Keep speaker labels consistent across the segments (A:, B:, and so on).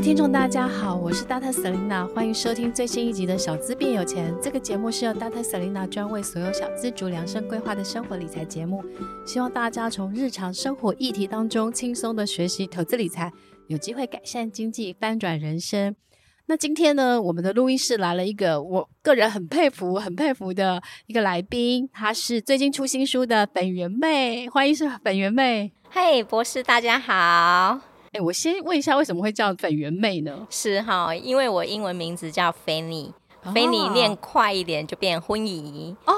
A: 听众，大家好，我是 Dr. Selena，欢迎收听最新一集的《小资变有钱》。这个节目是由 Dr. Selena 专为所有小资族量身规划的生活理财节目，希望大家从日常生活议题当中轻松的学习投资理财，有机会改善经济，翻转人生。那今天呢，我们的录音室来了一个我个人很佩服、很佩服的一个来宾，她是最近出新书的本源妹，欢迎是本源妹。
B: 嘿，博士，大家好。
A: 哎，我先问一下，为什么会叫粉圆妹呢？
B: 是哈，因为我英文名字叫 Fanny，Fanny 念快一点就变婚姨哦。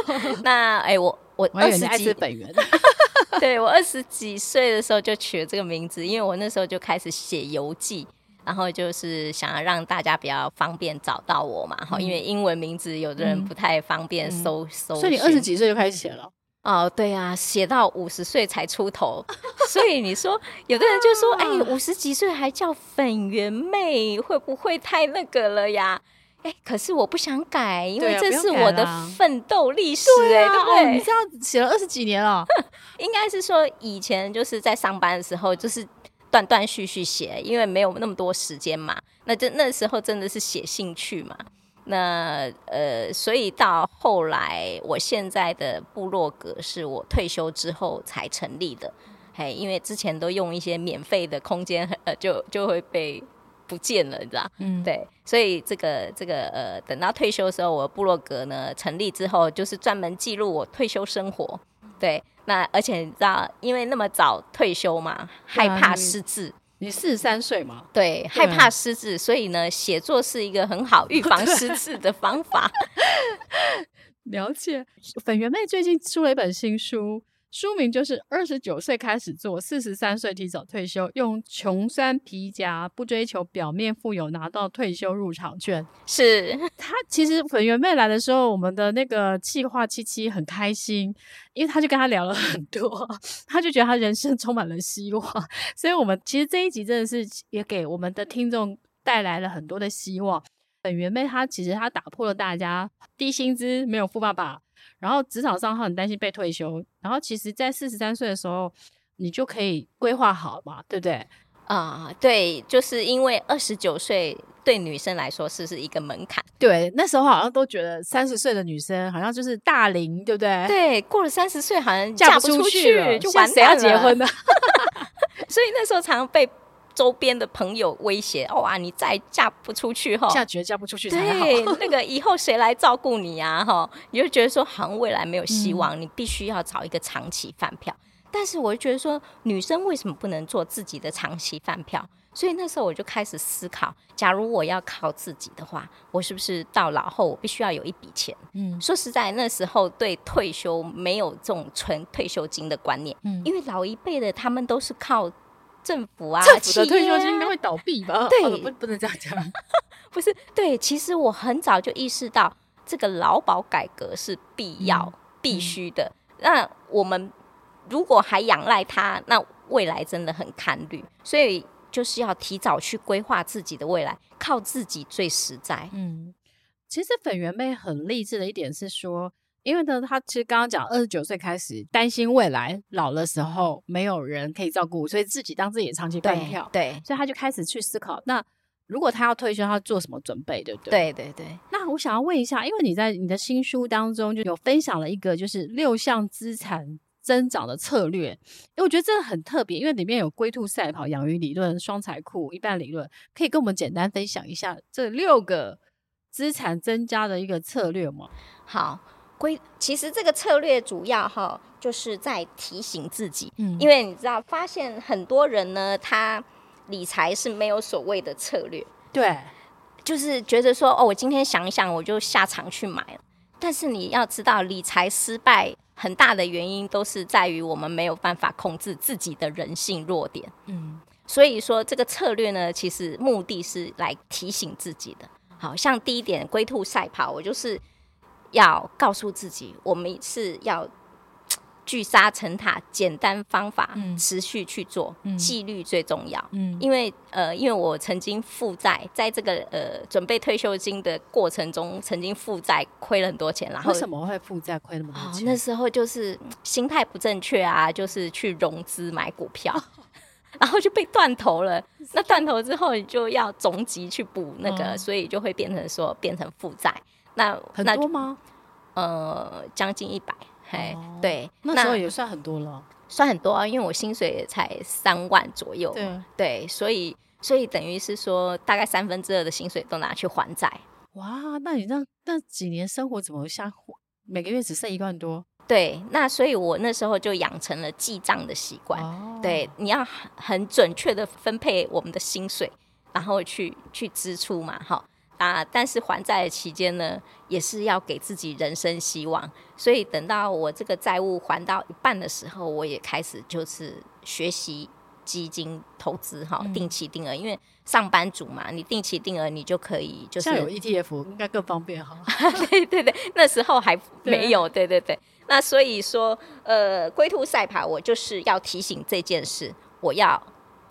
B: 那哎，我我二十几
A: 粉圆，
B: 对，我二十几岁的时候就取了这个名字，因为我那时候就开始写游记，然后就是想要让大家比较方便找到我嘛。哈、嗯，因为英文名字有的人不太方便搜、嗯、搜，
A: 所以你二十几岁就开始写了。
B: 哦，对啊，写到五十岁才出头，所以你说有的人就说，哎，五十几岁还叫粉圆妹，会不会太那个了呀？哎，可是我不想改，因为这是我的奋斗历史，哎，对不对？
A: 哦，你这样写了二十几年了，
B: 应该是说以前就是在上班的时候，就是断断续续写，因为没有那么多时间嘛，那就那时候真的是写兴趣嘛。那呃，所以到后来，我现在的部落格是我退休之后才成立的，嘿，因为之前都用一些免费的空间，呃，就 就会被不见了，你知道？嗯，对，所以这个这个呃，等到退休的时候，我的部落格呢成立之后，就是专门记录我退休生活，对，那而且你知道，因为那么早退休嘛，害怕失智。
A: 你四十三岁吗？
B: 对，对，害怕失智，所以呢，写作是一个很好预防失智的方法。
A: 了解，粉圆妹最近出了一本新书。书名就是二十九岁开始做，四十三岁提早退休，用穷酸皮夹不追求表面富有，拿到退休入场券。
B: 是
A: 他其实粉圆妹来的时候，我们的那个企划七七很开心，因为他就跟他聊了很多，他就觉得他人生充满了希望，所以我们其实这一集真的是也给我们的听众带来了很多的希望。粉圆妹她其实她打破了大家低薪资没有富爸爸。然后职场上他很担心被退休，然后其实，在四十三岁的时候，你就可以规划好嘛，对不对？
B: 啊、呃，对，就是因为二十九岁对女生来说是是一个门槛。
A: 对，那时候好像都觉得三十岁的女生好像就是大龄，对不对？
B: 对，过了三十岁好像嫁不出去了，就完蛋了。
A: 谁要结婚呢？
B: 所以那时候常常被。周边的朋友威胁：“哇，你再嫁不出去哈，
A: 嫁绝嫁不出去才好。
B: 对，那个以后谁来照顾你呀？哈，你就觉得说，好像未来没有希望，嗯、你必须要找一个长期饭票。但是我就觉得说，女生为什么不能做自己的长期饭票？所以那时候我就开始思考：假如我要靠自己的话，我是不是到老后我必须要有一笔钱？嗯，说实在，那时候对退休没有这种存退休金的观念，嗯，因为老一辈的他们都是靠。政府啊，
A: 政府的退休金应该会倒闭吧？
B: 对，
A: 哦、不，不能这样讲。
B: 不是，对，其实我很早就意识到这个劳保改革是必要、嗯、必须的。那我们如果还仰赖它，那未来真的很堪虑。所以就是要提早去规划自己的未来，靠自己最实在。
A: 嗯，其实粉圆妹很励志的一点是说。因为呢，他其实刚刚讲，二十九岁开始担心未来老的时候没有人可以照顾，所以自己当自己的长期饭票。对，所以他就开始去思考，那如果他要退休，他做什么准备，对不对？
B: 对对对。
A: 那我想要问一下，因为你在你的新书当中就有分享了一个就是六项资产增长的策略，因为我觉得这个很特别，因为里面有龟兔赛跑、养鱼理论、双财库、一半理论，可以跟我们简单分享一下这六个资产增加的一个策略吗？
B: 好。归其实这个策略主要哈，就是在提醒自己，嗯，因为你知道，发现很多人呢，他理财是没有所谓的策略，
A: 对，
B: 就是觉得说，哦，我今天想一想，我就下场去买了。但是你要知道，理财失败很大的原因都是在于我们没有办法控制自己的人性弱点。
A: 嗯，
B: 所以说这个策略呢，其实目的是来提醒自己的。好像第一点龟兔赛跑，我就是要告诉自己，我们是要。聚沙成塔，简单方法，嗯、持续去做，纪、嗯、律最重要。嗯，因为呃，因为我曾经负债，在这个呃准备退休金的过程中，曾经负债亏了很多钱。然后
A: 为什么会负债亏那么多钱？
B: 哦？那时候就是心态不正确啊，就是去融资买股票，然后就被断头了。那断头之后，你就要总集去补那个，嗯、所以就会变成说变成负债。那
A: 很多吗？
B: 呃，将近一百。嘿，哦、对，
A: 那时候也算很多了，
B: 算很多啊，因为我薪水也才三万左右，对，对，所以，所以等于是说，大概三分之二的薪水都拿去还债。
A: 哇，那你那那几年生活怎么下每个月只剩一万多？
B: 对，那所以我那时候就养成了记账的习惯。哦、对，你要很很准确的分配我们的薪水，然后去去支出嘛，哈。啊！但是还债的期间呢，也是要给自己人生希望。所以等到我这个债务还到一半的时候，我也开始就是学习基金投资哈，嗯、定期定额。因为上班族嘛，你定期定额你就可以就是
A: 像有 ETF 应该更方便哈。
B: 对对对，那时候还没有。对，对对对，那所以说呃，龟兔赛跑，我就是要提醒这件事，我要。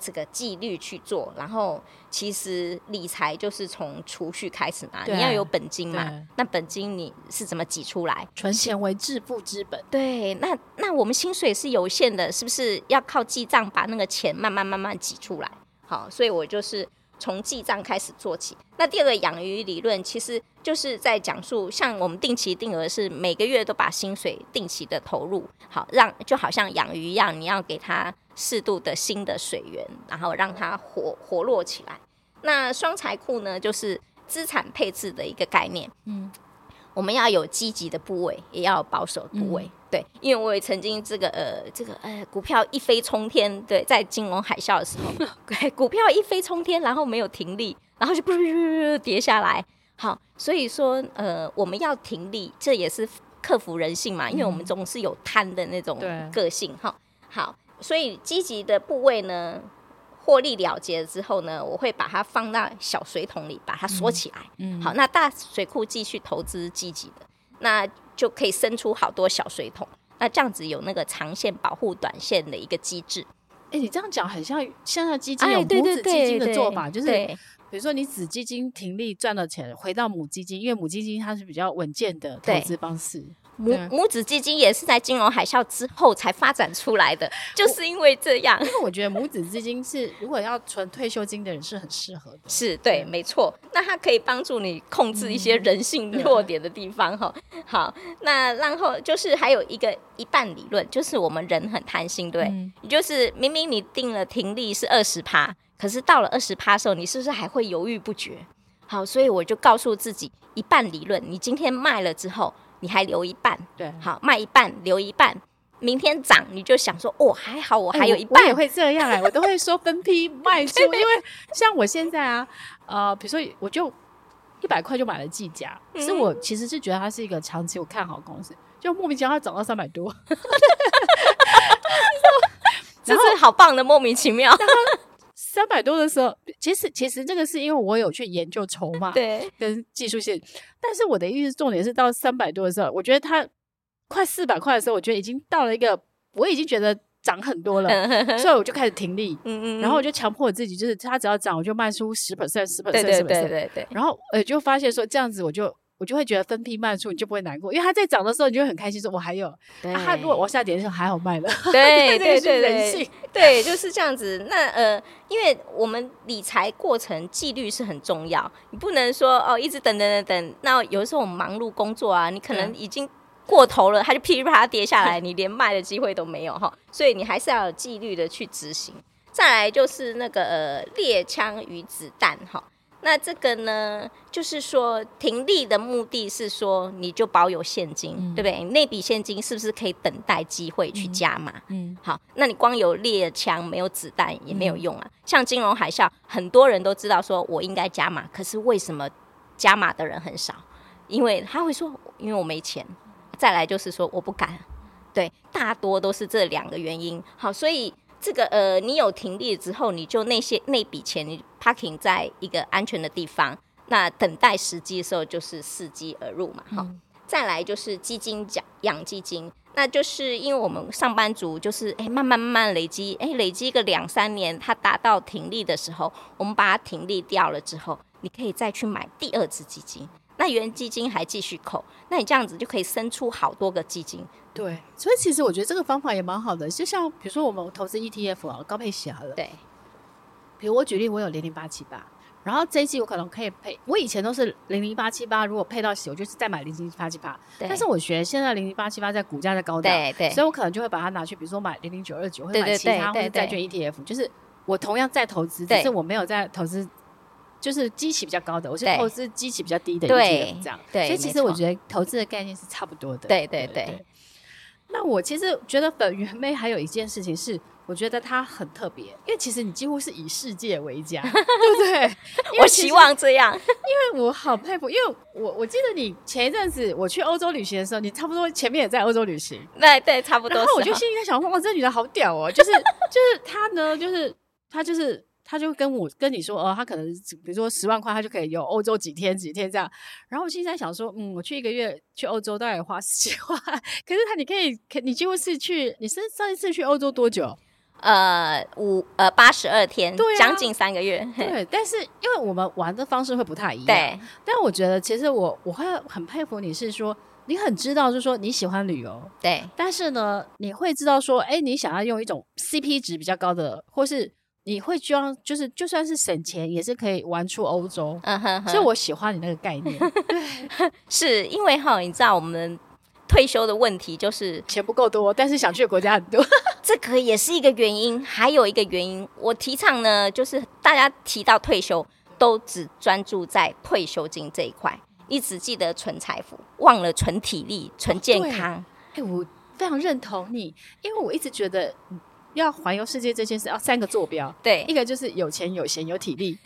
B: 这个纪律去做，然后其实理财就是从储蓄开始嘛，你要有本金嘛，那本金你是怎么挤出来？
A: 存钱为致富之本。
B: 对，那那我们薪水是有限的，是不是要靠记账把那个钱慢慢慢慢挤出来？好，所以我就是从记账开始做起。那第二个养鱼理论，其实就是在讲述，像我们定期定额是每个月都把薪水定期的投入，好让就好像养鱼一样，你要给它。适度的新的水源，然后让它活活络起来。那双财库呢，就是资产配置的一个概念。嗯，我们要有积极的部位，也要有保守部位。嗯、对，因为我也曾经这个呃这个呃股票一飞冲天，对，在金融海啸的时候，对，股票一飞冲天，然后没有停利，然后就噗跌下来。好，所以说呃我们要停利，这也是克服人性嘛，因为我们总是有贪的那种个性。哈、嗯，好。所以积极的部位呢，获利了结了之后呢，我会把它放到小水桶里，把它锁起来。嗯，好，那大水库继续投资积极的，那就可以生出好多小水桶。那这样子有那个长线保护短线的一个机制。
A: 哎、欸，你这样讲很像现在基金有母子基金的做法，就是比如说你子基金停利赚了钱，回到母基金，因为母基金它是比较稳健的投资方式。
B: 母母子基金也是在金融海啸之后才发展出来的，就是因为这样。
A: 因为我觉得母子基金是如果要存退休金的人是很适合的，
B: 是对，没错。那它可以帮助你控制一些人性弱点的地方哈。嗯、好，那然后就是还有一个一半理论，就是我们人很贪心，对，嗯、就是明明你定了停利是二十趴，可是到了二十趴的时候，你是不是还会犹豫不决？好，所以我就告诉自己一半理论，你今天卖了之后。你还留一半，
A: 对，
B: 好，卖一半留一半，明天涨你就想说，哦，还好我还有一半，
A: 我也会这样哎，我都会说分批 卖出，因为像我现在啊，呃，比如说我就一百块就买了计价，可是我其实是觉得它是一个长期我看好公司，就莫名其妙它涨到三百多，
B: 这是好棒的莫名其妙。
A: 三百多的时候，其实其实这个是因为我有去研究筹码，对，跟技术线。但是我的意思重点是到三百多的时候，我觉得它快四百块的时候，我觉得已经到了一个我已经觉得涨很多了，所以我就开始停利。嗯嗯，然后我就强迫我自己，就是它只要涨，我就卖出十 percent、十 percent、十 percent。对对对。然后呃，就发现说这样子我就。我就会觉得分批卖出，你就不会难过，因为它在涨的时候，你就会很开心，说我还有。对。它、啊、如果往下跌的时候，还好卖了。
B: 对对对对，对，就是这样子。那呃，因为我们理财过程纪律是很重要，你不能说哦，一直等等等等。那有的时候我们忙碌工作啊，你可能已经过头了，它就噼里啪啦跌下来，你连卖的机会都没有哈。所以你还是要有纪律的去执行。再来就是那个呃，猎枪与子弹哈。那这个呢，就是说停利的目的是说，你就保有现金，嗯、对不对？那笔现金是不是可以等待机会去加码？嗯，嗯好，那你光有猎枪没有子弹也没有用啊。嗯、像金融海啸，很多人都知道说我应该加码，可是为什么加码的人很少？因为他会说，因为我没钱。再来就是说我不敢，对，大多都是这两个原因。好，所以这个呃，你有停利之后，你就那些那笔钱你 parking 在一个安全的地方，那等待时机的时候就是伺机而入嘛。哈、嗯，再来就是基金养养基金。那就是因为我们上班族就是哎，慢慢慢慢累积，哎，累积个两三年，它达到停利的时候，我们把它停利掉了之后，你可以再去买第二支基金，那原基金还继续扣，那你这样子就可以生出好多个基金。
A: 对，所以其实我觉得这个方法也蛮好的，就像比如说我们投资 ETF 啊，高配息好了。
B: 对，
A: 比如我举例，我有零零八七八。然后这一季我可能可以配，我以前都是零零八七八，如果配到息，我就是再买零零八七八。但是我觉得现在零零八七八在股价在高档，
B: 对对，
A: 所以我可能就会把它拿去，比如说买零零九二九，或者买其他或者债券 ETF，就是我同样在投资，只是我没有在投资，就是基期比较高的，我是投资基期比较低的 ETF 这样。对，所以其实我觉得投资的概念是差不多的。
B: 对对对。
A: 那我其实觉得本源妹还有一件事情是。我觉得她很特别，因为其实你几乎是以世界为家，对不对？
B: 我希望这样，
A: 因为我好佩服，因为我我记得你前一阵子我去欧洲旅行的时候，你差不多前面也在欧洲旅行，
B: 对对，差不多。
A: 然后我就心里在想说，哇，这女的好屌哦，就是就是她呢，就是她就是她就跟我跟你说，哦，他可能比如说十万块，他就可以有欧洲几天几天这样。然后我现在想说，嗯，我去一个月去欧洲大概花十几万，可是他你可以，你几乎是去，你是上一次去欧洲多久？
B: 呃，五呃八十二天，对啊，将近三个月。
A: 对，但是因为我们玩的方式会不太一样。
B: 对，
A: 但我觉得其实我我会很佩服你是说，你很知道就是说你喜欢旅游，
B: 对，
A: 但是呢，你会知道说，哎，你想要用一种 CP 值比较高的，或是你会希望就是就算是省钱也是可以玩出欧洲。嗯哼哼，所以我喜欢你那个概念。对，
B: 是因为哈，你知道我们。退休的问题就是
A: 钱不够多，但是想去的国家很多，
B: 这个也是一个原因。还有一个原因，我提倡呢，就是大家提到退休，都只专注在退休金这一块，一直记得存财富，忘了存体力、存健康。
A: 哎、哦欸，我非常认同你，因为我一直觉得要环游世界这件事要三个坐标，
B: 对，
A: 一个就是有钱、有闲、有体力。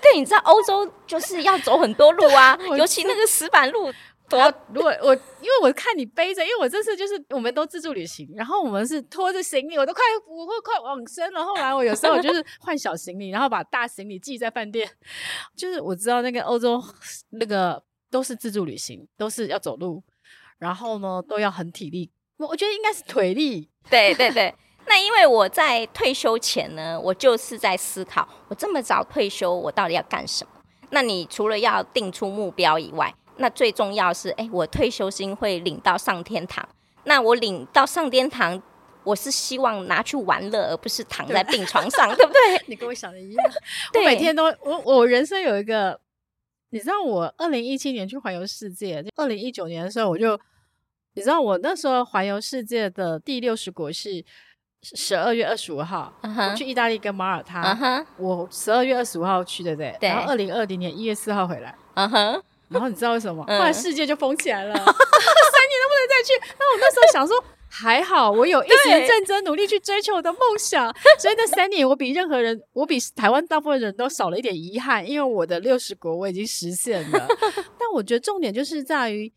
B: 对，你知道欧洲就是要走很多路啊，尤其那个石板路。
A: 多如果我因为我看你背着，因为我这次就是我们都自助旅行，然后我们是拖着行李，我都快我会快往生了。后来我有时候我就是换小行李，然后把大行李寄在饭店。就是我知道那个欧洲那个都是自助旅行，都是要走路，然后呢都要很体力。我我觉得应该是腿力。
B: 对对对。那因为我在退休前呢，我就是在思考，我这么早退休，我到底要干什么？那你除了要定出目标以外，那最重要是，哎，我退休金会领到上天堂。那我领到上天堂，我是希望拿去玩乐，而不是躺在病床上，对，对不对？
A: 你跟我想的一样。我每天都，我我人生有一个，你知道，我二零一七年去环游世界，二零一九年的时候，我就，你知道，我那时候环游世界的第六十国是十二月二十五号，uh -huh. 我去意大利跟马耳他，uh -huh. 我十二月二十五号去，对不对？对。然后二零二零年一月四号回来，嗯哼。然后你知道为什么？后来世界就封起来了，嗯、三年都不能再去。那我那时候想说，还好我有一直认真努力去追求我的梦想，所以那三年我比任何人，我比台湾大部分人都少了一点遗憾，因为我的六十国我已经实现了。但我觉得重点就是在于，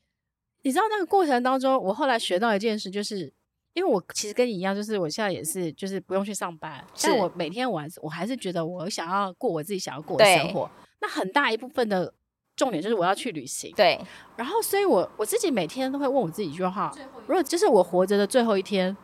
A: 你知道那个过程当中，我后来学到一件事，就是因为我其实跟你一样，就是我现在也是，就是不用去上班，但我每天我还是我还是觉得我想要过我自己想要过的生活。那很大一部分的。重点就是我要去旅行，
B: 对。
A: 然后，所以我我自己每天都会问我自己一句话：如果就是我活着的最后一天，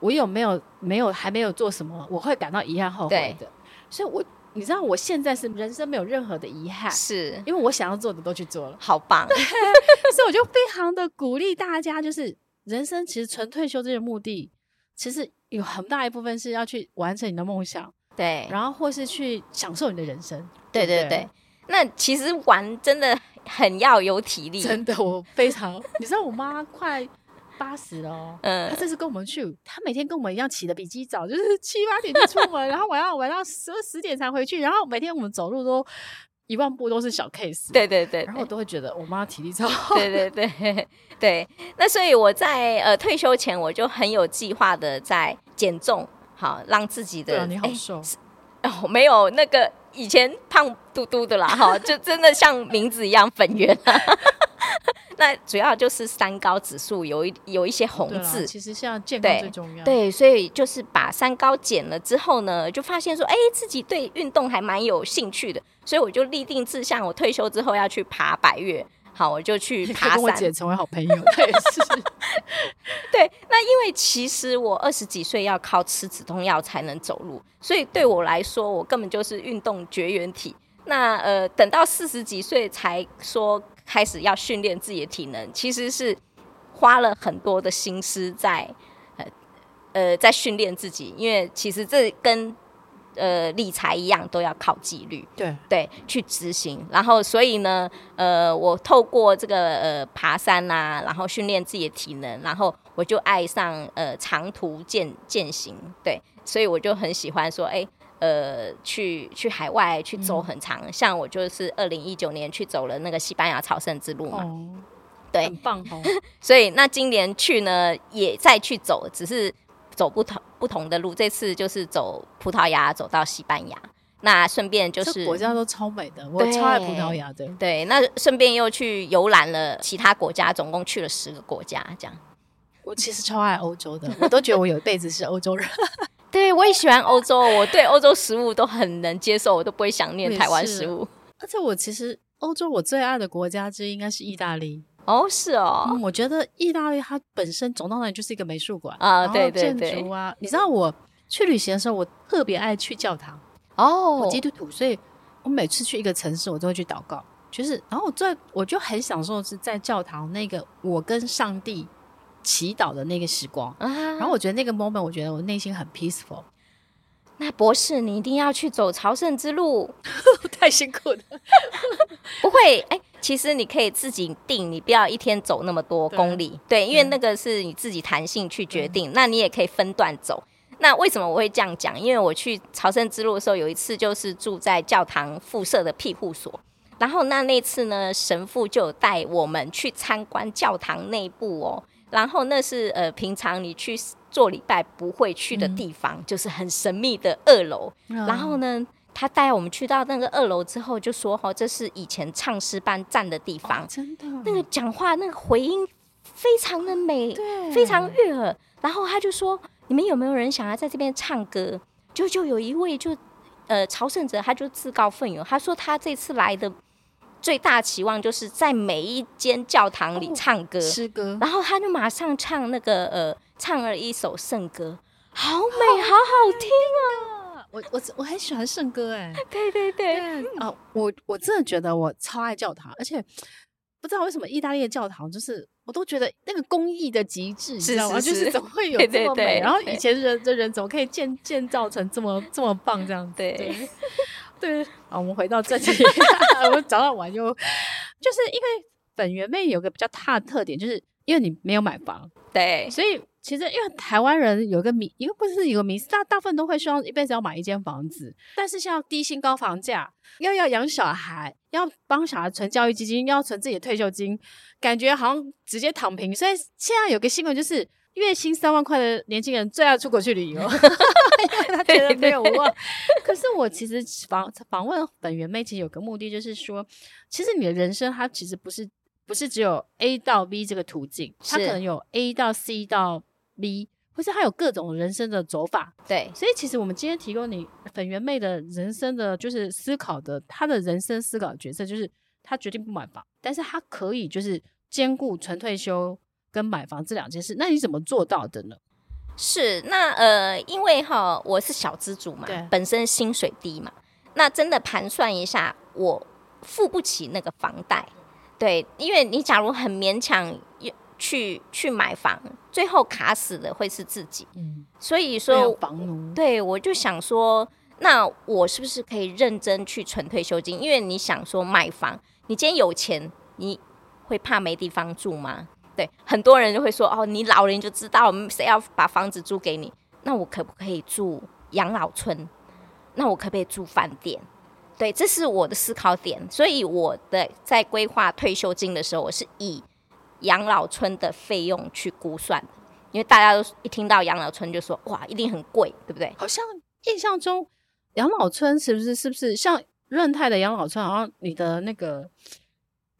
A: 我有没有没有还没有做什么，我会感到遗憾后悔的？所以我，我你知道，我现在是人生没有任何的遗憾，
B: 是
A: 因为我想要做的都去做了，
B: 好棒。
A: 所以我就非常的鼓励大家，就是人生其实纯退休这个目的，其实有很大一部分是要去完成你的梦想，
B: 对。
A: 然后或是去享受你的人生，
B: 对对对。对对那其实玩真的很要有体力，
A: 真的，我非常。你知道我妈快八十了哦，嗯，她这次跟我们去，她每天跟我们一样起的比鸡早，就是七八点就出门，然后晚上玩到十十点才回去，然后每天我们走路都一万步都是小 case，
B: 对对对，
A: 然后我都会觉得我妈体力超好，
B: 对对对对。那所以我在呃退休前，我就很有计划的在减重，好让自己的
A: 你好瘦。
B: 哦，没有那个以前胖嘟嘟的啦，哈，就真的像名字一样粉圆。那那主要就是三高指数有一有一些红字，
A: 其实像健康最重要。
B: 对，所以就是把三高减了之后呢，就发现说，哎，自己对运动还蛮有兴趣的，所以我就立定志向，我退休之后要去爬百越。好，我就去 爬山。
A: 跟我姐成为好朋友，对，是。
B: 对，那因为其实我二十几岁要靠吃止痛药才能走路，所以对我来说，我根本就是运动绝缘体。那呃，等到四十几岁才说开始要训练自己的体能，其实是花了很多的心思在呃呃在训练自己，因为其实这跟。呃，理财一样都要靠纪律，
A: 对
B: 对，去执行。然后，所以呢，呃，我透过这个呃爬山啊，然后训练自己的体能，然后我就爱上呃长途健健行，对，所以我就很喜欢说，哎，呃，去去海外去走很长，嗯、像我就是二零一九年去走了那个西班牙朝圣之路嘛，哦、对，
A: 很棒哦。
B: 所以那今年去呢，也再去走，只是。走不同不同的路，这次就是走葡萄牙，走到西班牙。那顺便就是
A: 国家都超美的，我超爱葡萄牙的。
B: 对，那顺便又去游览了其他国家，总共去了十个国家。这样，
A: 我其实超爱欧洲的，我都觉得我有一辈子是欧洲人。
B: 对，我也喜欢欧洲，我对欧洲食物都很能接受，我都不会想念台湾食物。
A: 而且我其实欧洲我最爱的国家之一应该是意大利。
B: 哦，是哦，
A: 嗯，我觉得意大利它本身走到那里就是一个美术馆
B: 啊，对对对，
A: 建筑啊，你知道我去旅行的时候，我特别爱去教堂
B: 哦，
A: 我基督徒，所以我每次去一个城市，我都会去祷告，就是，然后我最我就很享受是在教堂那个我跟上帝祈祷的那个时光，啊，然后我觉得那个 moment，我觉得我内心很 peaceful。
B: 那博士，你一定要去走朝圣之路，
A: 太辛苦了。
B: 不会，哎、欸，其实你可以自己定，你不要一天走那么多公里，对，对，因为那个是你自己弹性去决定。那你也可以分段走。那为什么我会这样讲？因为我去朝圣之路的时候，有一次就是住在教堂附设的庇护所，然后那那次呢，神父就带我们去参观教堂内部哦。然后那是呃，平常你去做礼拜不会去的地方，嗯、就是很神秘的二楼。嗯、然后呢，他带我们去到那个二楼之后，就说：“哈，这是以前唱诗班站的地方。哦”
A: 真的，
B: 那个讲话那个回音非常的美，对，非常悦耳。然后他就说：“你们有没有人想要在这边唱歌？”就就有一位就呃朝圣者，他就自告奋勇，他说他这次来的。最大期望就是在每一间教堂里唱歌，
A: 诗歌，
B: 然后他就马上唱那个呃，唱了一首圣歌，好美，好好听啊！
A: 我我我很喜欢圣歌，哎，
B: 对对对，
A: 哦，我我真的觉得我超爱教堂，而且不知道为什么意大利的教堂就是我都觉得那个工艺的极致，
B: 你知道吗，
A: 就是怎么会有这么美？然后以前人的人怎么可以建建造成这么这么棒这样？
B: 对。
A: 对 啊，我们回到这里，我们早上玩又就是因为粉圆妹有个比较大的特点，就是因为你没有买房，
B: 对，
A: 所以其实因为台湾人有个迷，一个不是有个迷思，大大部分都会希望一辈子要买一间房子，但是像低薪高房价，又要养小孩，要帮小孩存教育基金，要存自己的退休金，感觉好像直接躺平。所以现在有个新闻就是。月薪三万块的年轻人最爱出国去旅游，因 为他觉得没有望。可是我其实访访问粉圆妹，其实有个目的，就是说，其实你的人生它其实不是不是只有 A 到 B 这个途径，它可能有 A 到 C 到 B，或是它有各种人生的走法。
B: 对，
A: 所以其实我们今天提供你粉圆妹的人生的，就是思考的，她的人生思考的角色，就是她决定不买房，但是她可以就是兼顾纯退休。跟买房这两件事，那你怎么做到的呢？
B: 是那呃，因为哈，我是小资主嘛，本身薪水低嘛，那真的盘算一下，我付不起那个房贷。对，因为你假如很勉强去去买房，最后卡死的会是自己。嗯，所以说
A: 房奴，
B: 对，我就想说，那我是不是可以认真去存退休金？因为你想说买房，你今天有钱，你会怕没地方住吗？对，很多人就会说哦，你老人就知道谁要把房子租给你，那我可不可以住养老村？那我可不可以住饭店？对，这是我的思考点。所以我的在规划退休金的时候，我是以养老村的费用去估算，因为大家都一听到养老村就说哇，一定很贵，对不对？
A: 好像印象中养老村是不是是不是像润泰的养老村？好像你的那个。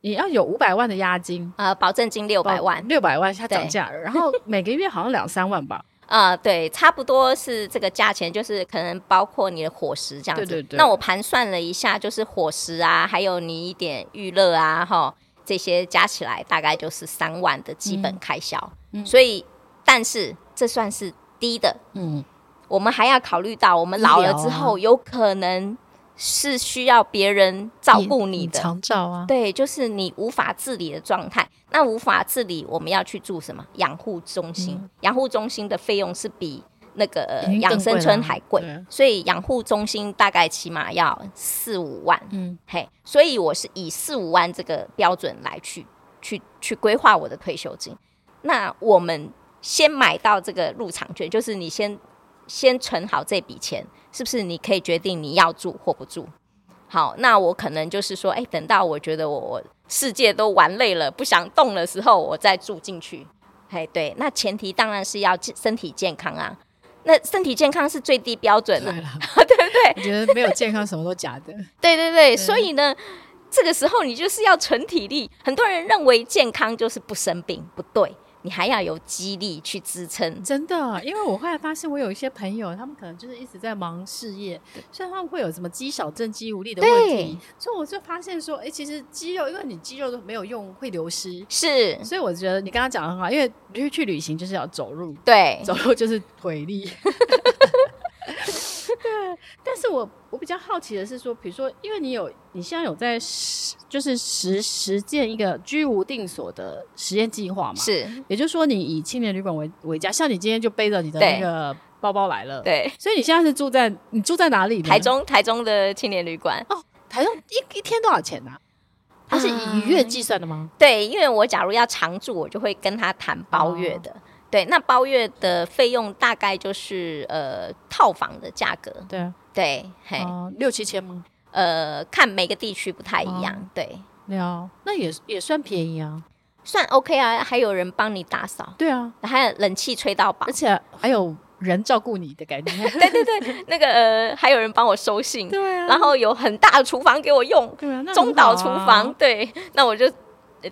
A: 你要有五百万的押金，
B: 呃，保证金六百万，
A: 六百万它涨价了，然后每个月好像两三万吧。
B: 啊、呃，对，差不多是这个价钱，就是可能包括你的伙食这样子。对对对。那我盘算了一下，就是伙食啊，还有你一点娱乐啊，哈，这些加起来大概就是三万的基本开销。嗯。所以，但是这算是低的。嗯。我们还要考虑到，我们老了之后有可能。是需要别人照顾你的
A: 长照啊，
B: 对，就是你无法自理的状态。那无法自理，我们要去住什么养护中心？养护、嗯、中心的费用是比那个养生村还贵，所以养护中心大概起码要四五万。嗯，嘿，所以我是以四五万这个标准来去去去规划我的退休金。那我们先买到这个入场券，就是你先先存好这笔钱。是不是你可以决定你要住或不住？好，那我可能就是说，哎、欸，等到我觉得我我世界都玩累了，不想动的时候，我再住进去。哎，对，那前提当然是要身体健康啊。那身体健康是最低标准了，对，对不对？
A: 我觉得没有健康，什么都假的。
B: 对对对，对所以呢，这个时候你就是要存体力。很多人认为健康就是不生病，不对。你还要有肌力去支撑，
A: 真的，因为我后来发现，我有一些朋友，他们可能就是一直在忙事业，所以他们会有什么肌少症、肌无力的问题。所以我就发现说，哎、欸，其实肌肉，因为你肌肉都没有用，会流失。
B: 是，
A: 所以我觉得你刚刚讲的很好，因为去去旅行就是要走路，
B: 对，
A: 走路就是腿力。对，但是我我比较好奇的是说，比如说，因为你有你现在有在实就是实实践一个居无定所的实验计划嘛？
B: 是，
A: 也就是说，你以青年旅馆为为家，像你今天就背着你的那个包包来了，
B: 对，
A: 所以你现在是住在你住在哪里？
B: 台中，台中的青年旅馆
A: 哦，台中一一天多少钱呢、啊？它是以月计算的吗、
B: 嗯？对，因为我假如要常住，我就会跟他谈包月的。哦对，那包月的费用大概就是呃套房的价格。
A: 对
B: 对，嘿，
A: 呃、六七千吗？
B: 呃，看每个地区不太一样。哦、对，
A: 了，那也也算便宜啊，
B: 算 OK 啊，还有人帮你打扫。
A: 对啊，
B: 还有冷气吹到饱，
A: 而且还有人照顾你的感觉。
B: 对对对，那个呃，还有人帮我收信。
A: 对啊，
B: 然后有很大的厨房给我用。
A: 对啊，那
B: 中岛厨房。对，那我就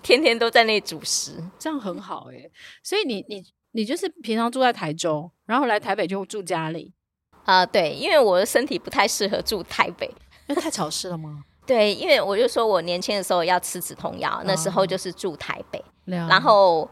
B: 天天都在那里煮食，
A: 这样很好哎、欸。所以你你。你就是平常住在台中，然后来台北就住家里
B: 啊、呃？对，因为我的身体不太适合住台北，
A: 因为太潮湿了吗？
B: 对，因为我就说我年轻的时候要吃止痛药，哦、那时候就是住台北，
A: 了
B: 然后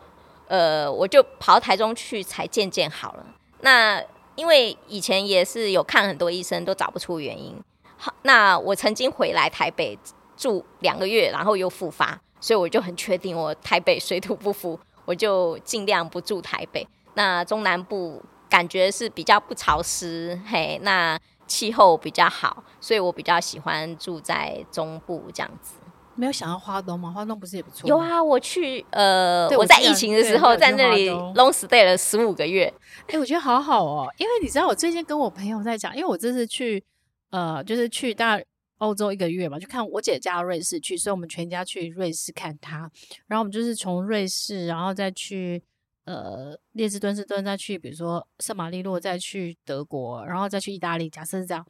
B: 呃，我就跑到台中去才渐渐好了。那因为以前也是有看很多医生，都找不出原因。好，那我曾经回来台北住两个月，然后又复发，所以我就很确定我台北水土不服。我就尽量不住台北，那中南部感觉是比较不潮湿，嘿，那气候比较好，所以我比较喜欢住在中部这样子。
A: 没有想到花东吗？花东不是也不错？
B: 有啊，我去呃，我在疫情的时候在那里 long stay 了十五个月。
A: 哎、欸，我觉得好好哦，因为你知道我最近跟我朋友在讲，因为我这次去呃，就是去大。欧洲一个月嘛，就看我姐嫁到瑞士去，所以我们全家去瑞士看她。然后我们就是从瑞士，然后再去呃列支敦士登，再去比如说圣马力诺，再去德国，然后再去意大利。假设是这样，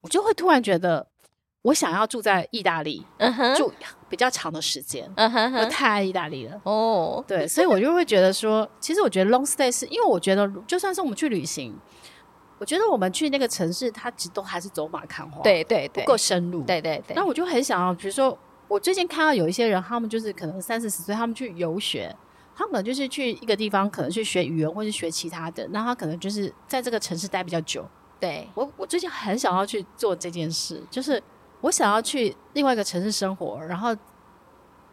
A: 我就会突然觉得，我想要住在意大利，住比较长的时间，嗯哼，我太爱意大利了。哦，对，所以我就会觉得说，其实我觉得 long stay 是因为我觉得，就算是我们去旅行。我觉得我们去那个城市，它其实都还是走马看花，
B: 对对对，
A: 不够深入。
B: 对对对。
A: 那我就很想要，比如说，我最近看到有一些人，他们就是可能三四十岁，他们去游学，他们可能就是去一个地方，可能去学语言或是学其他的，那他可能就是在这个城市待比较久。
B: 对，
A: 我，我最近很想要去做这件事，就是我想要去另外一个城市生活，然后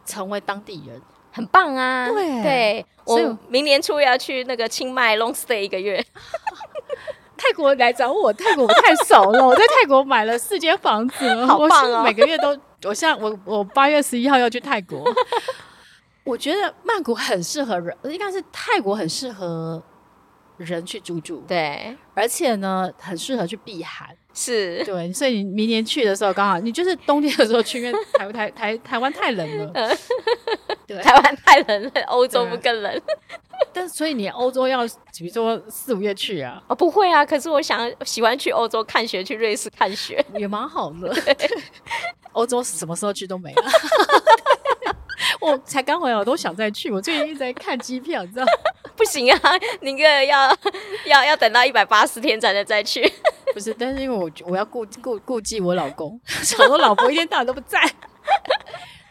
A: 成为当地人，
B: 很棒啊！
A: 对，
B: 对，我明年初要去那个清迈 long stay 一个月。
A: 泰国来找我，泰国我太熟了。我在泰国买了四间房子，
B: 好棒哦！
A: 每个月都，我像我我八月十一号要去泰国。我觉得曼谷很适合人，应该是泰国很适合人去住住。
B: 对，
A: 而且呢，很适合去避寒。
B: 是
A: 对，所以你明年去的时候刚好，你就是冬天的时候去，因为台台台台湾太冷了。
B: 对，台湾太冷了，欧洲不更冷？
A: 但所以你欧洲要比如说四五月去啊？
B: 哦，不会啊，可是我想喜欢去欧洲看雪，去瑞士看雪
A: 也蛮好的。欧洲什么时候去都没了。我才刚回来，我都想再去。我最近一直在看机票，你知道？
B: 不行啊，你个要要要等到一百八十天才能再去。
A: 不是，但是因为我我要顾顾顾忌我老公，想说老婆一天到晚都不在。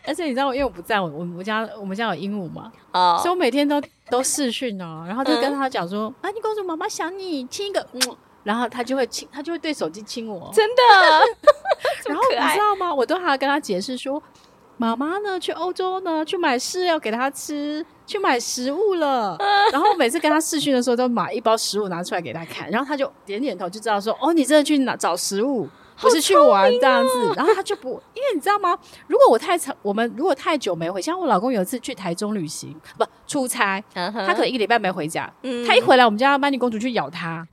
A: 而且你知道，因为我不在，我我们家我们家有鹦鹉嘛，哦，所以我每天都都视讯哦，然后就跟他讲说：“嗯、啊，你公主妈妈想你，亲一个。嗯”然后他就会亲，他就会对手机亲我，
B: 真的。
A: 然后你知道吗？我都还要跟他解释说。妈妈呢？去欧洲呢？去买饲料给他吃，去买食物了。然后每次跟他视讯的时候，都买一包食物拿出来给他看，然后他就点点头，就知道说：“哦，你真的去哪找食物，不是去玩这样子。”然后他就不，因为你知道吗？如果我太长，我们如果太久没回，像我老公有一次去台中旅行，不出差，他可能一个礼拜没回家，他一回来，我们家曼妮公主去咬他。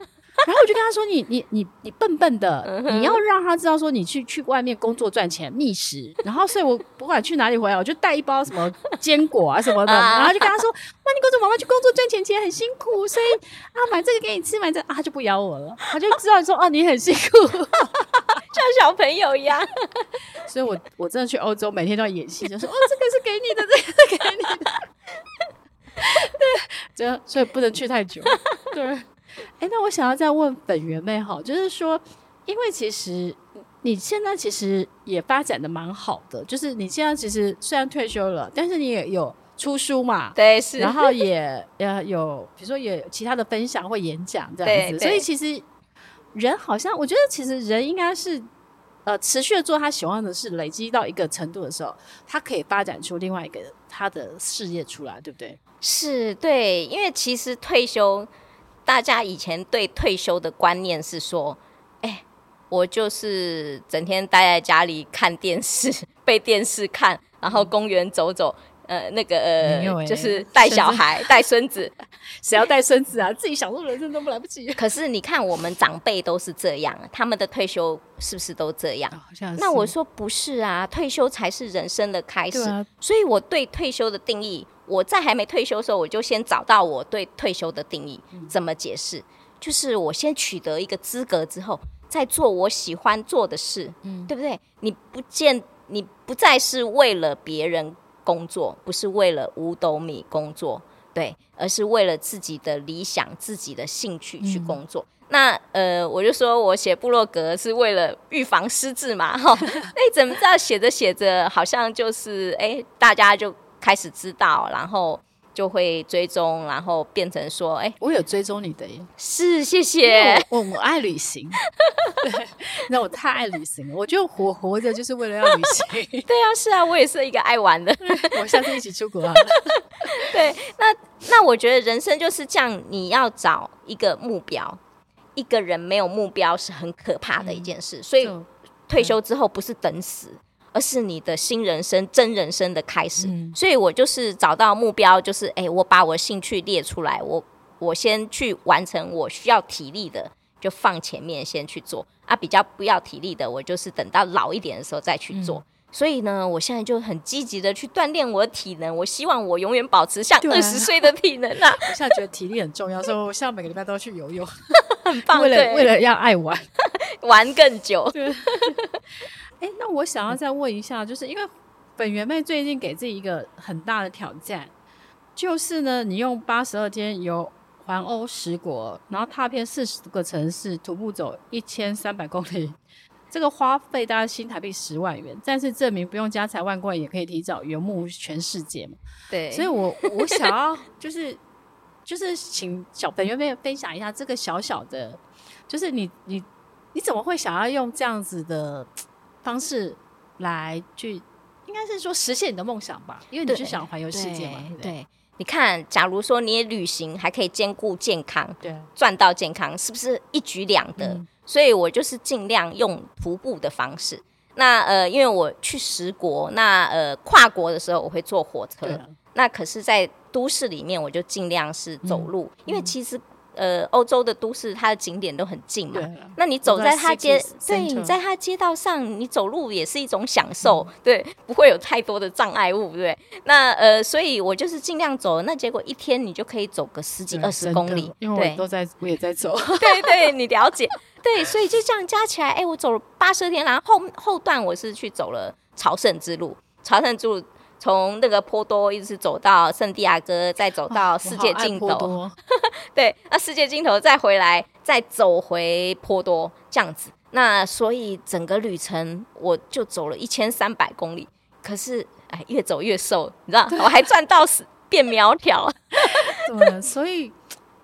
A: 然后我就跟他说：“你你你你笨笨的，你要让他知道说你去去外面工作赚钱觅食。然后所以我不管去哪里回来，我就带一包什么坚果啊什么的，然后就跟他说：‘那你工作妈妈去工作赚钱，其实很辛苦，所以啊买这个给你吃，买这个、啊他就不咬我了，他就知道说哦你很辛苦，
B: 像小朋友一样。
A: 所以我 我真的去欧洲，每天都要演戏，就说哦这个是给你的，这个是给你的。对，这所以不能去太久。对。”哎，那我想要再问粉圆妹哈，就是说，因为其实你现在其实也发展的蛮好的，就是你现在其实虽然退休了，但是你也有出书嘛，
B: 对，是，
A: 然后 也呃有，比如说也有其他的分享或演讲这样子，所以其实人好像，我觉得其实人应该是呃持续的做他喜欢的事，累积到一个程度的时候，他可以发展出另外一个他的事业出来，对不对？
B: 是，对，因为其实退休。大家以前对退休的观念是说，哎、欸，我就是整天待在家里看电视，被电视看，然后公园走走，呃，那个呃，欸、就是带小孩、带孙子，
A: 谁要带孙子啊？自己享受人生都不来不及。
B: 可是你看，我们长辈都是这样，他们的退休是不是都这样？好像。那我说不是啊，退休才是人生的开始。啊、所以我对退休的定义。我在还没退休的时候，我就先找到我对退休的定义，怎么解释？就是我先取得一个资格之后，再做我喜欢做的事，嗯，对不对？你不见，你不再是为了别人工作，不是为了五斗米工作，对，而是为了自己的理想、自己的兴趣去工作。嗯、那呃，我就说我写部落格是为了预防失智嘛，哈，哎，怎么知道写着写着，好像就是哎，大家就。开始知道，然后就会追踪，然后变成说：“哎，我有追踪你的耶。”是，谢谢。
A: 我我，爱旅行，对，那我太爱旅行了。我就活活着就是为了要旅行。
B: 对啊，是啊，我也是一个爱玩的。
A: 我下次一起出国啊。
B: 对，那那我觉得人生就是这样，你要找一个目标。一个人没有目标是很可怕的一件事，嗯、所以退休之后不是等死。而是你的新人生、真人生的开始，嗯、所以我就是找到目标，就是哎、欸，我把我的兴趣列出来，我我先去完成我需要体力的，就放前面先去做啊，比较不要体力的，我就是等到老一点的时候再去做。嗯、所以呢，我现在就很积极的去锻炼我的体能，我希望我永远保持像二十岁的体能啊！
A: 我现在觉得体力很重要，所以我现在每个礼拜都要去游泳，
B: 很棒。
A: 为了为了要爱玩，
B: 玩更久。
A: 哎，那我想要再问一下，就是因为粉圆妹最近给自己一个很大的挑战，就是呢，你用八十二天游环欧十国，然后踏遍四十个城市，徒步走一千三百公里，这个花费大概新台币十万元，但是证明不用家财万贯也可以提早游目全世界嘛？
B: 对，
A: 所以我我想要就是就是请小粉圆妹分享一下这个小小的，就是你你你怎么会想要用这样子的？方式来去，应该是说实现你的梦想吧，因为你是想环游世界嘛。对，你看，假如说你也旅行还可以兼顾健康，对，赚到健康，是不是一举两得？嗯、所以我就是尽量用徒步的方式。那呃，因为我去十国，那呃跨国的时候我会坐火车，那可是，在都市里面我就尽量是走路，嗯、因为其实。呃，欧洲的都市，它的景点都很近嘛。那你走在它街，对，你在它街道上，你走路也是一种享受，嗯、对，不会有太多的障碍物，对。那呃，所以我就是尽量走，那结果一天你就可以走个十几二十公里，因为我都在，我也在走。
B: 对对，你了解，对，所以就这样加起来，哎、欸，我走了八十天，然后后后段我是去走了朝圣之路，朝圣之路从那个坡多一直走到圣地亚哥，再走到世界尽头，对，那世界尽头再回来，再走回坡多这样子。那所以整个旅程我就走了一千三百公里，可是哎，越走越瘦，你知道，我还赚到变苗条。
A: 对，所以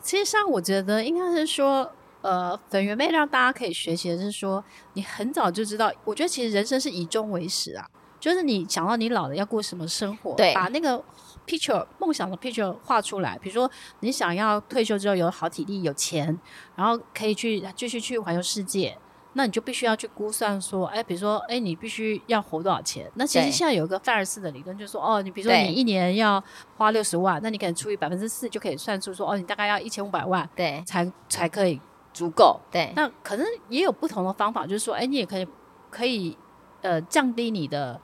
A: 其实上我觉得应该是说，呃，粉圆妹让大家可以学习的是说，你很早就知道，我觉得其实人生是以终为始啊。就是你想到你老了要过什么生活，
B: 对，
A: 把那个 picture 梦想的 picture 画出来。比如说你想要退休之后有好体力、有钱，然后可以去继续去环游世界，那你就必须要去估算说，哎，比如说，哎，你必须要活多少钱？那其实现在有一个范尔斯的理论，就是说，哦，你比如说你一年要花六十万，那你可能除以百分之四就可以算出说，哦，你大概要一千五百万，
B: 对，
A: 才才可以足够。
B: 对，
A: 那可能也有不同的方法，就是说，哎，你也可以可以呃降低你的。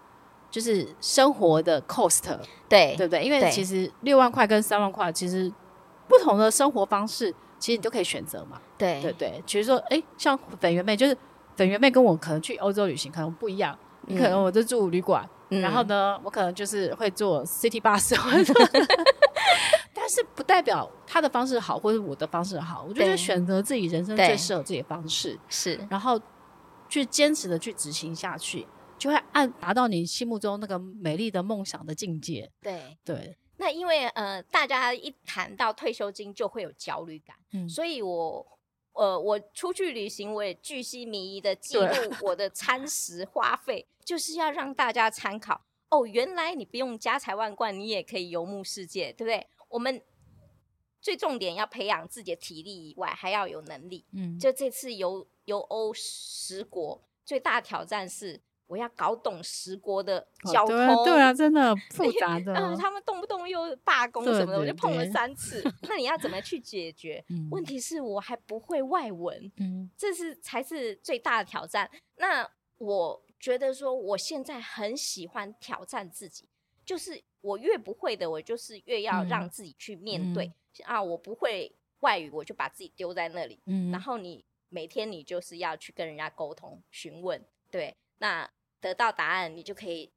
A: 就是生活的 cost，
B: 对
A: 对不对？因为其实六万块跟三万块，其实不同的生活方式，其实你都可以选择嘛。
B: 对
A: 对对，其实说，哎，像粉圆妹，就是粉圆妹跟我可能去欧洲旅行可能不一样。你、嗯、可能我就住旅馆，嗯、然后呢，我可能就是会坐 city bus，但是不代表他的方式好，或者我的方式好。我就是选择自己人生最适合自己的方式，
B: 是，
A: 然后去坚持的去执行下去。就会按达到你心目中那个美丽的梦想的境界。
B: 对
A: 对，
B: 那因为呃，大家一谈到退休金就会有焦虑感，嗯，所以我呃，我出去旅行，我也巨细靡遗的记录 我的餐食花费，就是要让大家参考。哦，原来你不用家财万贯，你也可以游牧世界，对不对？我们最重点要培养自己的体力以外，还要有能力。嗯，就这次游游欧十国，最大挑战是。我要搞懂十国的交通，
A: 哦对，啊对啊，真的 复杂的。
B: 嗯，他们动不动又罢工什么的，我就碰了三次。那你要怎么去解决？嗯、问题是我还不会外文，嗯，这是才是最大的挑战。那我觉得说，我现在很喜欢挑战自己，就是我越不会的，我就是越要让自己去面对。嗯、啊，我不会外语，我就把自己丢在那里。嗯，然后你每天你就是要去跟人家沟通、询问，对，那。得到答案，你就可以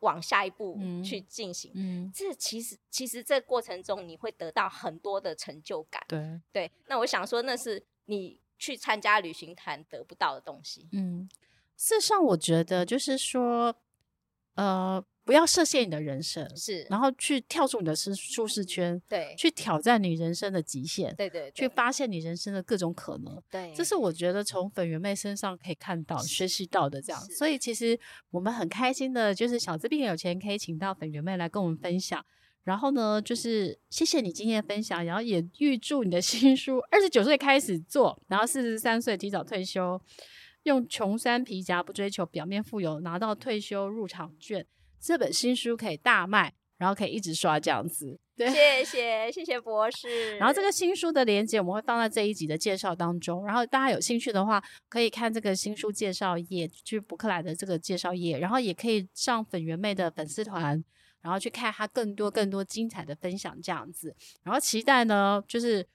B: 往下一步去进行。嗯，嗯，这其实其实这过程中你会得到很多的成就感。
A: 对
B: 对，那我想说，那是你去参加旅行团得不到的东西。
A: 嗯，事实上，我觉得就是说，呃。不要设限你的人生，
B: 是，
A: 然后去跳出你的舒舒适圈，
B: 对，
A: 去挑战你人生的极限，
B: 对，对对，
A: 去发现你人生的各种可能，
B: 对，
A: 这是我觉得从粉圆妹身上可以看到、学习到的这样。所以其实我们很开心的，就是小资病有钱可以请到粉圆妹来跟我们分享。然后呢，就是谢谢你今天的分享，然后也预祝你的新书二十九岁开始做，然后四十三岁提早退休，用穷酸皮夹不追求表面富有，拿到退休入场券。这本新书可以大卖，然后可以一直刷这样子。对，
B: 谢谢谢谢博士。
A: 然后这个新书的链接我们会放在这一集的介绍当中。然后大家有兴趣的话，可以看这个新书介绍页，去博客来的这个介绍页，然后也可以上粉圆妹的粉丝团，然后去看他更多更多精彩的分享这样子。然后期待呢，就是。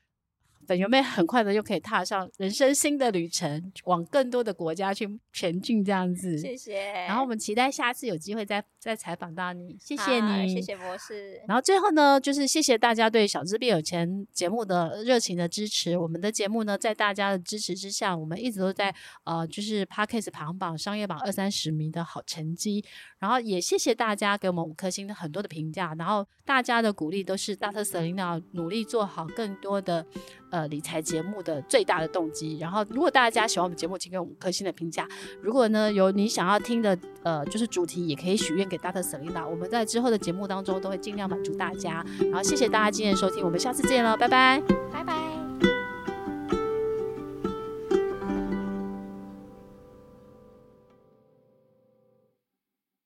A: 粉圆妹很快的就可以踏上人生新的旅程，往更多的国家去前进，这样子。
B: 谢谢。
A: 然后我们期待下次有机会再再采访到你，谢谢你，
B: 谢谢博士。
A: 然后最后呢，就是谢谢大家对《小资变有钱》节目的热情的支持。我们的节目呢，在大家的支持之下，我们一直都在呃，就是 Podcast 排行榜、商业榜二三十名的好成绩。然后也谢谢大家给我们五颗星的很多的评价，然后大家的鼓励都是大特 Selina 努力做好更多的。呃，理财节目的最大的动机。然后，如果大家喜欢我们节目，请给我们五颗星的评价。如果呢，有你想要听的，呃，就是主题，也可以许愿给大特 Selina。我们在之后的节目当中都会尽量满足大家。然后，谢谢大家今天的收听，我们下次见了，拜拜，
B: 拜拜。